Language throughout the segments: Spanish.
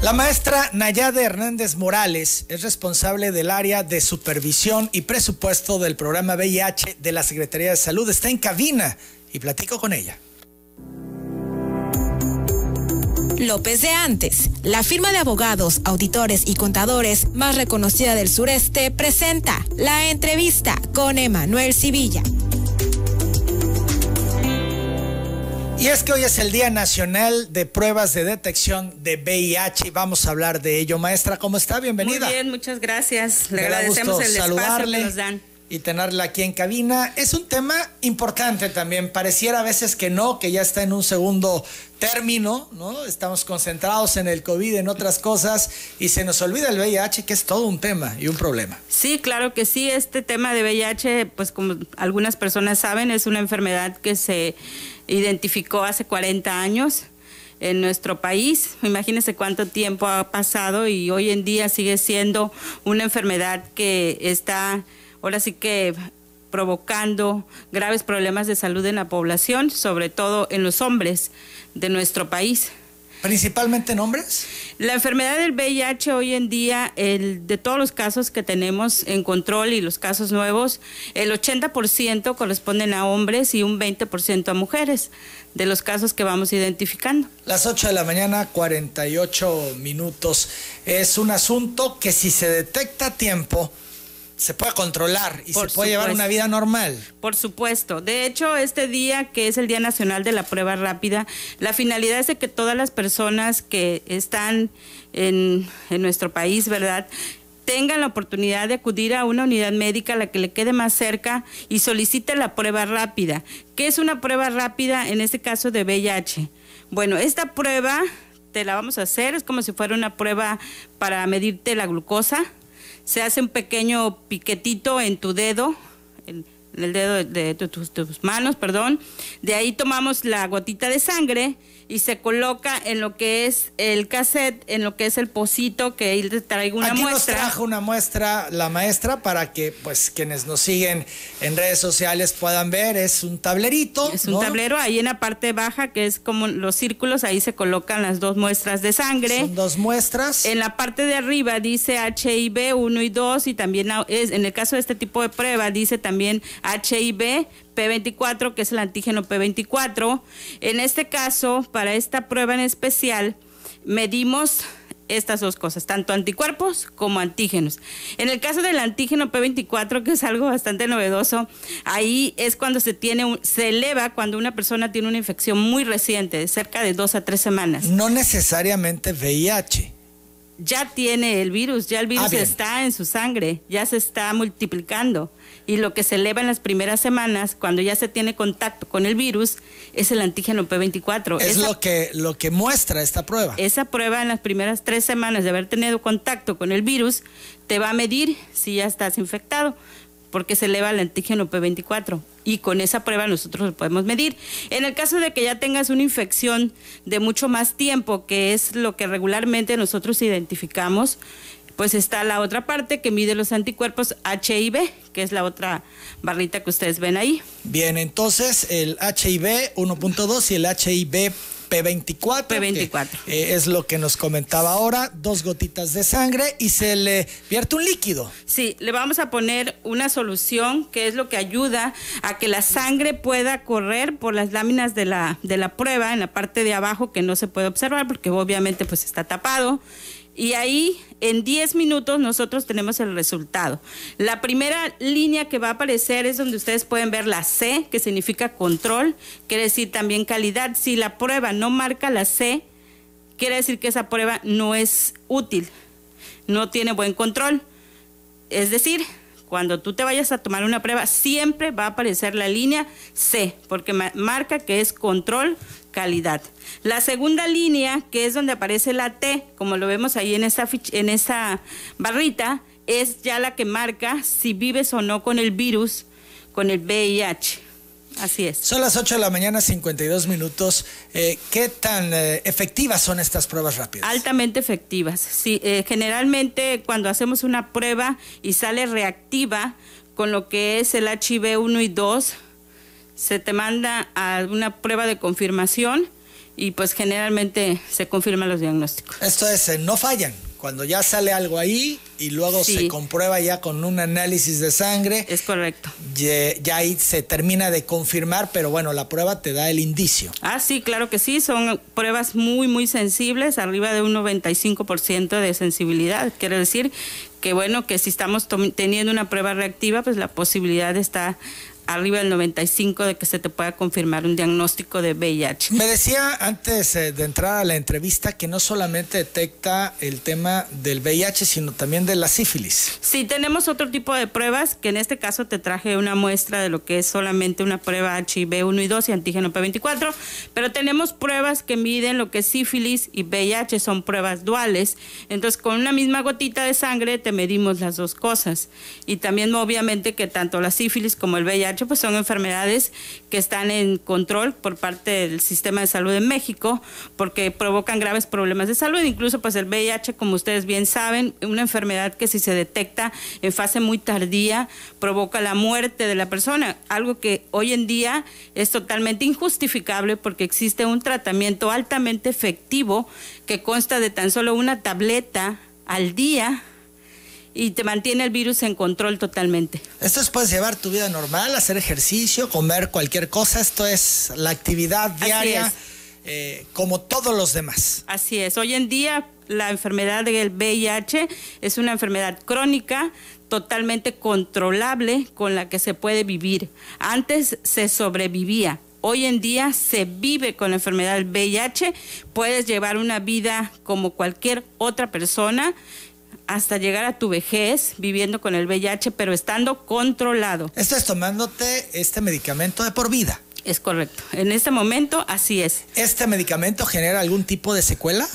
La maestra Nayade Hernández Morales es responsable del área de supervisión y presupuesto del programa VIH de la Secretaría de Salud. Está en cabina y platico con ella. López de Antes, la firma de abogados, auditores y contadores más reconocida del sureste, presenta la entrevista con Emanuel Civilla. Y es que hoy es el Día Nacional de Pruebas de Detección de VIH y vamos a hablar de ello. Maestra, ¿cómo está? Bienvenida. Muy bien, muchas gracias. Le agradecemos el espacio que nos dan. Y tenerla aquí en cabina. Es un tema importante también. Pareciera a veces que no, que ya está en un segundo término, ¿no? Estamos concentrados en el COVID, en otras cosas, y se nos olvida el VIH, que es todo un tema y un problema. Sí, claro que sí. Este tema de VIH, pues como algunas personas saben, es una enfermedad que se identificó hace 40 años en nuestro país. Imagínense cuánto tiempo ha pasado y hoy en día sigue siendo una enfermedad que está ahora sí que provocando graves problemas de salud en la población, sobre todo en los hombres de nuestro país. ¿Principalmente en hombres? La enfermedad del VIH hoy en día, el, de todos los casos que tenemos en control y los casos nuevos, el 80% corresponden a hombres y un 20% a mujeres de los casos que vamos identificando. Las 8 de la mañana, 48 minutos. Es un asunto que si se detecta a tiempo, se puede controlar y se puede llevar una vida normal. Por supuesto. De hecho, este día, que es el Día Nacional de la Prueba Rápida, la finalidad es de que todas las personas que están en, en nuestro país, ¿verdad? tengan la oportunidad de acudir a una unidad médica a la que le quede más cerca y solicite la prueba rápida. ¿Qué es una prueba rápida en este caso de VIH? Bueno, esta prueba te la vamos a hacer, es como si fuera una prueba para medirte la glucosa, se hace un pequeño piquetito en tu dedo, en, el dedo de, tus, manos, perdón. De ahí tomamos la gotita de sangre y se coloca en lo que es el cassette, en lo que es el pocito que te traigo una Aquí muestra. Nos trajo una muestra la maestra para que pues quienes nos siguen en redes sociales puedan ver, es un tablerito. Es un tablero ahí en la parte baja que es como los círculos, ahí se colocan las dos muestras de sangre. Son dos muestras. En la parte de arriba dice HIV 1 y 2 y también es, en el caso de este tipo de prueba dice también HIV P24, que es el antígeno P24. En este caso, para esta prueba en especial, medimos estas dos cosas, tanto anticuerpos como antígenos. En el caso del antígeno P24, que es algo bastante novedoso, ahí es cuando se tiene se eleva cuando una persona tiene una infección muy reciente, de cerca de dos a tres semanas. No necesariamente VIH. Ya tiene el virus, ya el virus ah, está en su sangre, ya se está multiplicando y lo que se eleva en las primeras semanas, cuando ya se tiene contacto con el virus, es el antígeno P24. Es lo, que, lo que muestra esta prueba. Esa prueba en las primeras tres semanas de haber tenido contacto con el virus te va a medir si ya estás infectado porque se eleva el antígeno P24 y con esa prueba nosotros lo podemos medir. En el caso de que ya tengas una infección de mucho más tiempo, que es lo que regularmente nosotros identificamos, pues está la otra parte que mide los anticuerpos HIV, que es la otra barrita que ustedes ven ahí. Bien, entonces el HIV 1.2 y el HIV P24. P24. Eh, es lo que nos comentaba ahora, dos gotitas de sangre y se le vierte un líquido. Sí, le vamos a poner una solución que es lo que ayuda a que la sangre pueda correr por las láminas de la, de la prueba en la parte de abajo que no se puede observar porque obviamente pues está tapado y ahí en 10 minutos nosotros tenemos el resultado. La primera línea que va a aparecer es donde ustedes pueden ver la C, que significa control, quiere decir también calidad. Si la prueba no marca la C, quiere decir que esa prueba no es útil, no tiene buen control. Es decir, cuando tú te vayas a tomar una prueba, siempre va a aparecer la línea C, porque marca que es control calidad. La segunda línea, que es donde aparece la T, como lo vemos ahí en esa, en esa barrita, es ya la que marca si vives o no con el virus, con el VIH. Así es. Son las 8 de la mañana, 52 minutos. Eh, ¿Qué tan eh, efectivas son estas pruebas rápidas? Altamente efectivas. Sí, eh, generalmente cuando hacemos una prueba y sale reactiva con lo que es el HIV 1 y 2, se te manda a una prueba de confirmación y pues generalmente se confirman los diagnósticos. Esto es, eh, no fallan. Cuando ya sale algo ahí y luego se comprueba ya con un análisis de sangre. Es correcto. Ya, ahí se termina de confirmar, pero bueno, la prueba te da el indicio. Ah, sí, claro que sí. Son pruebas muy, muy sensibles, arriba de un 95% de sensibilidad. Quiere decir que bueno, que si estamos teniendo una prueba reactiva, pues la posibilidad está arriba del 95 de que se te pueda confirmar un diagnóstico de VIH. Me decía antes eh, de entrar a la entrevista que no solamente detecta el tema del VIH, sino también de la sífilis. Sí, tenemos otro tipo de pruebas, que en este caso te traje una muestra de lo que es solamente una prueba HIV 1 y 2 y antígeno P24, pero tenemos pruebas que miden lo que es sífilis y VIH, son pruebas duales. Entonces, con una misma gotita de sangre te medimos las dos cosas. Y también obviamente que tanto la sífilis como el VIH pues son enfermedades que están en control por parte del sistema de salud en México porque provocan graves problemas de salud, incluso pues el VIH, como ustedes bien saben, una enfermedad que si se detecta en fase muy tardía provoca la muerte de la persona, algo que hoy en día es totalmente injustificable porque existe un tratamiento altamente efectivo que consta de tan solo una tableta al día y te mantiene el virus en control totalmente. Esto es puedes llevar tu vida normal, hacer ejercicio, comer cualquier cosa, esto es la actividad diaria eh, como todos los demás. Así es, hoy en día la enfermedad del VIH es una enfermedad crónica totalmente controlable con la que se puede vivir. Antes se sobrevivía. Hoy en día se vive con la enfermedad del VIH, puedes llevar una vida como cualquier otra persona hasta llegar a tu vejez viviendo con el VIH, pero estando controlado. Estás tomándote este medicamento de por vida. Es correcto. En este momento, así es. ¿Este medicamento genera algún tipo de secuela?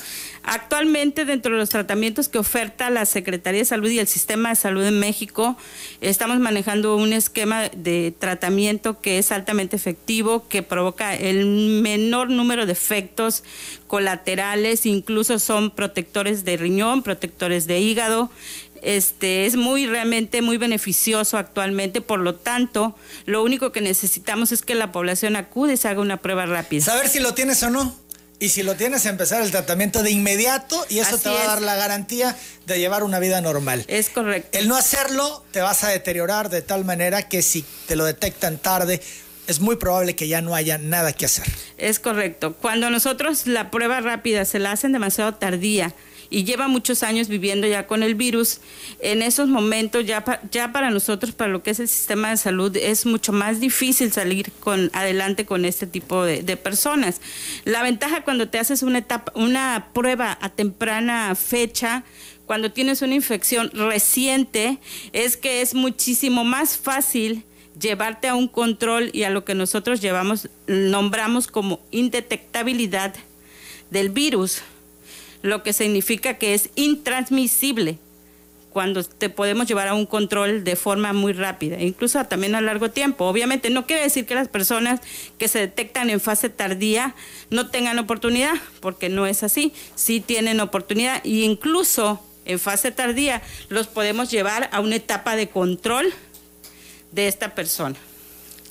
Actualmente, dentro de los tratamientos que oferta la Secretaría de Salud y el Sistema de Salud en México, estamos manejando un esquema de tratamiento que es altamente efectivo, que provoca el menor número de efectos colaterales, incluso son protectores de riñón, protectores de hígado. Este, es muy realmente muy beneficioso actualmente, por lo tanto, lo único que necesitamos es que la población acude y se haga una prueba rápida. Saber si lo tienes o no. Y si lo tienes, empezar el tratamiento de inmediato y eso te va a dar la garantía de llevar una vida normal. Es correcto. El no hacerlo te vas a deteriorar de tal manera que si te lo detectan tarde, es muy probable que ya no haya nada que hacer. Es correcto. Cuando nosotros la prueba rápida se la hacen demasiado tardía, y lleva muchos años viviendo ya con el virus, en esos momentos ya, para nosotros, para lo que es el sistema de salud, es mucho más difícil salir con, adelante con este tipo de, de personas. La ventaja cuando te haces una, etapa, una prueba a temprana fecha, cuando tienes una infección reciente, es que es muchísimo más fácil llevarte a un control y a lo que nosotros llevamos, nombramos como indetectabilidad del virus lo que significa que es intransmisible cuando te podemos llevar a un control de forma muy rápida, incluso también a largo tiempo. Obviamente no quiere decir que las personas que se detectan en fase tardía no tengan oportunidad, porque no es así, sí tienen oportunidad e incluso en fase tardía los podemos llevar a una etapa de control de esta persona.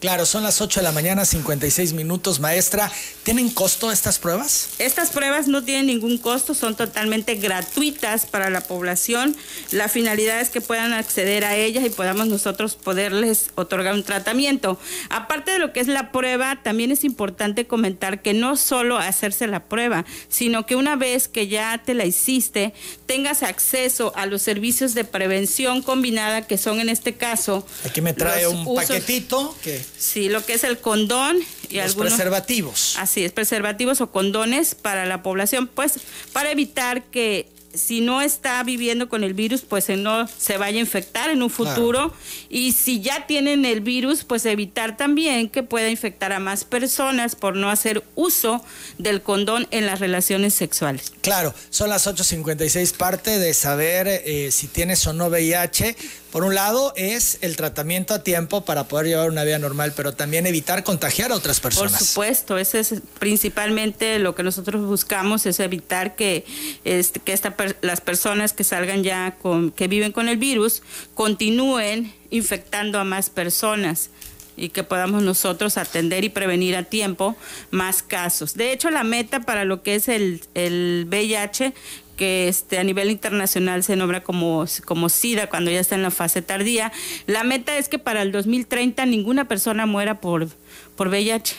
Claro, son las 8 de la mañana, 56 minutos, maestra. ¿Tienen costo estas pruebas? Estas pruebas no tienen ningún costo, son totalmente gratuitas para la población. La finalidad es que puedan acceder a ellas y podamos nosotros poderles otorgar un tratamiento. Aparte de lo que es la prueba, también es importante comentar que no solo hacerse la prueba, sino que una vez que ya te la hiciste, tengas acceso a los servicios de prevención combinada que son en este caso. Aquí me trae un paquetito que Sí, lo que es el condón y Los preservativos. Así es, preservativos o condones para la población, pues para evitar que si no está viviendo con el virus, pues no se vaya a infectar en un futuro. Y si ya tienen el virus, pues evitar también que pueda infectar a más personas por no hacer uso del condón en las relaciones sexuales. Claro, son las 8.56, parte de saber eh, si tienes o no VIH. Por un lado es el tratamiento a tiempo para poder llevar una vida normal, pero también evitar contagiar a otras personas. Por supuesto, ese es principalmente lo que nosotros buscamos, es evitar que, este, que esta, las personas que salgan ya con, que viven con el virus, continúen infectando a más personas. y que podamos nosotros atender y prevenir a tiempo más casos. De hecho, la meta para lo que es el, el VIH que este, a nivel internacional se nombra como, como SIDA cuando ya está en la fase tardía. La meta es que para el 2030 ninguna persona muera por, por VIH.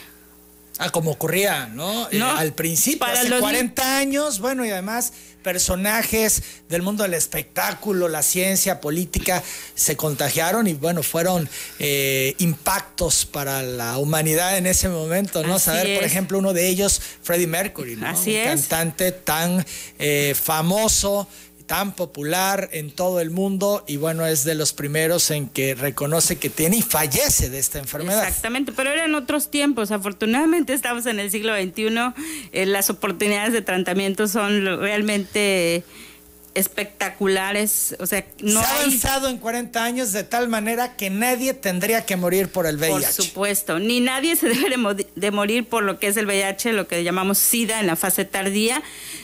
Ah, como ocurría, ¿no? Eh, al principio, hace 40 años, bueno, y además personajes del mundo del espectáculo, la ciencia, política, se contagiaron y bueno, fueron eh, impactos para la humanidad en ese momento, ¿no? Saber, por ejemplo, uno de ellos, Freddie Mercury, ¿no? Así Un cantante tan eh, famoso tan popular en todo el mundo y bueno, es de los primeros en que reconoce que tiene y fallece de esta enfermedad. Exactamente, pero eran otros tiempos. Afortunadamente estamos en el siglo XXI, eh, las oportunidades de tratamiento son realmente especteculares, o sea, no Se ha avanzado en 40 años de tal manera que nadie tendría que morir por el VIH. Por supuesto, ni nadie se debe de morir por lo que es el VIH, lo que llamamos SIDA en la fase tardía,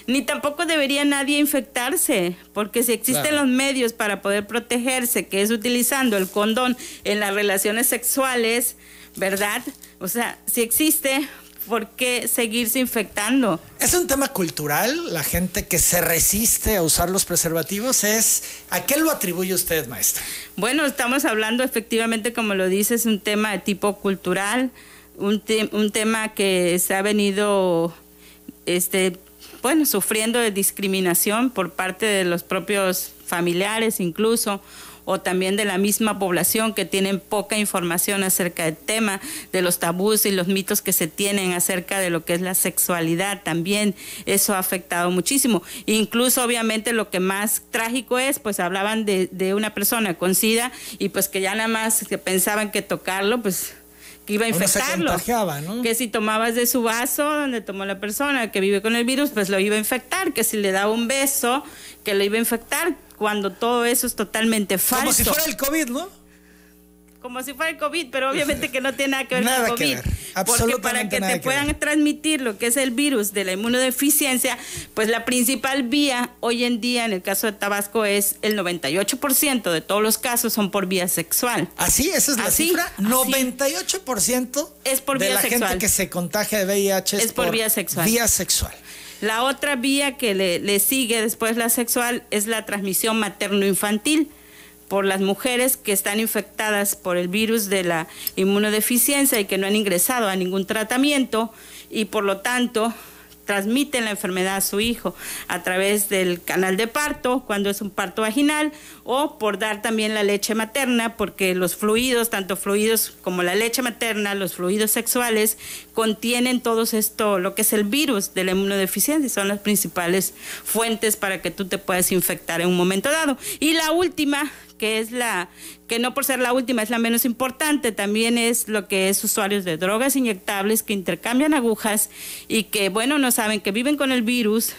ni tampoco debería nadie infectarse, porque si existen los medios para poder protegerse, que es utilizando el condón en las relaciones sexuales, ¿verdad? O sea, si existe, ¿por qué seguirse infectando? Es un tema cultural, la gente que se resiste a usar los preservativos es, ¿a qué lo atribuye usted, maestra? Bueno, estamos hablando efectivamente, como lo dice, es un tema de tipo cultural, un, un tema que se ha venido, este, bueno, sufriendo de discriminación por parte de los propios familiares incluso o también de la misma población que tienen poca información acerca del tema, de los tabús y los mitos que se tienen acerca de lo que es la sexualidad. También eso ha afectado muchísimo. Incluso obviamente lo que más trágico es, pues hablaban de, de una persona con SIDA y pues que ya nada más que pensaban que tocarlo, pues que iba a infectarlo. Que si tomabas de su vaso donde tomó la persona que vive con el virus, pues lo iba a infectar. Que si le daba un beso, que lo iba a infectar cuando todo eso es totalmente falso. Como si fuera el COVID, ¿no? Como si fuera el COVID, pero obviamente que no tiene nada que ver con el COVID. porque para que te puedan transmitir lo que es el virus de la inmunodeficiencia, pues la principal vía hoy en día en el caso de Tabasco es el 98% de todos los casos son por vía sexual. ¿Así? ¿Esa es la cifra? 98% es por de vía la gente que se contagia de VIH es, por, vía sexual. Vía sexual. La otra vía que le, sigue después la sexual es la transmisión materno-infantil por las mujeres que están infectadas por el virus de la inmunodeficiencia y que no han ingresado a ningún tratamiento y por lo tanto transmiten la enfermedad a su hijo a través del canal de parto, cuando es un parto vaginal, o por dar también la leche materna, porque los fluidos, tanto fluidos como la leche materna, los fluidos sexuales, contienen todo esto, lo que es el virus de la inmunodeficiencia, y son las principales fuentes para que tú te puedas infectar en un momento dado. Y la última, que es la, que no por ser la última es la menos importante, también es lo que es usuarios de drogas inyectables que intercambian agujas y que, bueno, no saben que viven con el virus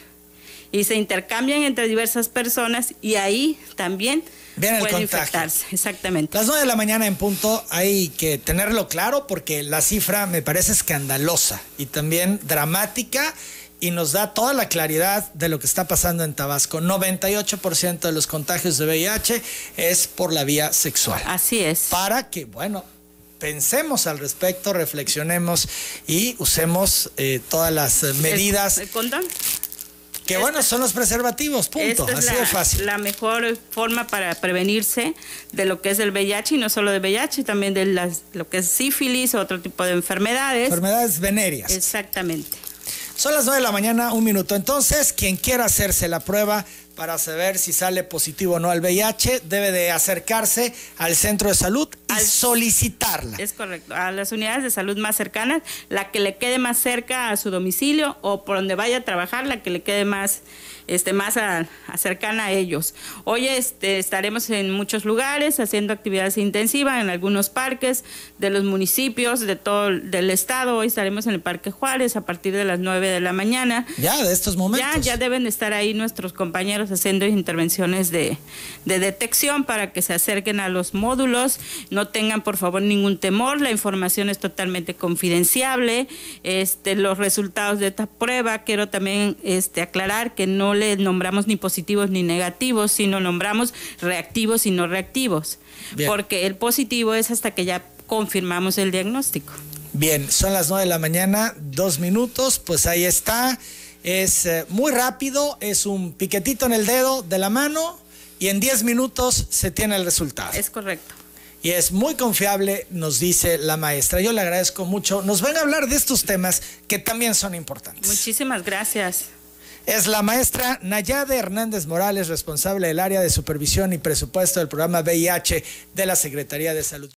y se intercambian entre diversas personas y ahí también pueden infectarse. Exactamente. Las 9 de la mañana en punto hay que tenerlo claro porque la cifra me parece escandalosa y también dramática y nos da toda la claridad de lo que está pasando en Tabasco. 98% de los contagios de VIH es por la vía sexual. Así es. Para que, bueno, pensemos al respecto, reflexionemos y usemos eh, todas las medidas. ¿El, condón? Que bueno, son los preservativos, punto. Así la, de fácil. La mejor forma para prevenirse de lo que es el VIH y no solo de VIH, también de las, lo que es sífilis o otro tipo de enfermedades. Enfermedades venéreas. Exactamente. Son las 9 de la mañana, un minuto. Entonces, quien quiera hacerse la prueba para saber si sale positivo o no al VIH, debe de acercarse al centro de salud y solicitarla. Es correcto, a las unidades de salud más cercanas, la que le quede más cerca a su domicilio o por donde vaya a trabajar, la que le quede más este, más a, cercana a ellos. Hoy este, estaremos en muchos lugares haciendo actividades intensivas en algunos parques de los municipios de todo el estado. Hoy estaremos en el Parque Juárez a partir de las 9 de la mañana. Ya, de estos momentos. Ya, ya deben estar ahí nuestros compañeros haciendo intervenciones de, de detección para que se acerquen a los módulos. No tengan, por favor, ningún temor. La información es totalmente confidenciable. Este, los resultados de esta prueba, quiero también este, aclarar que no le nombramos ni positivos ni negativos, sino nombramos reactivos y no reactivos. Porque el positivo es hasta que ya confirmamos el diagnóstico. Bien, son las 9 de la mañana, dos minutos, pues ahí está. Es eh, muy rápido, es un piquetito en el dedo de la mano y en 10 minutos se tiene el resultado. Es correcto. Y es muy confiable, nos dice la maestra. Yo le agradezco mucho. Nos van a hablar de estos temas que también son importantes. Muchísimas gracias. Es la maestra Nayade Hernández Morales, responsable del área de supervisión y presupuesto del programa VIH de la Secretaría de Salud.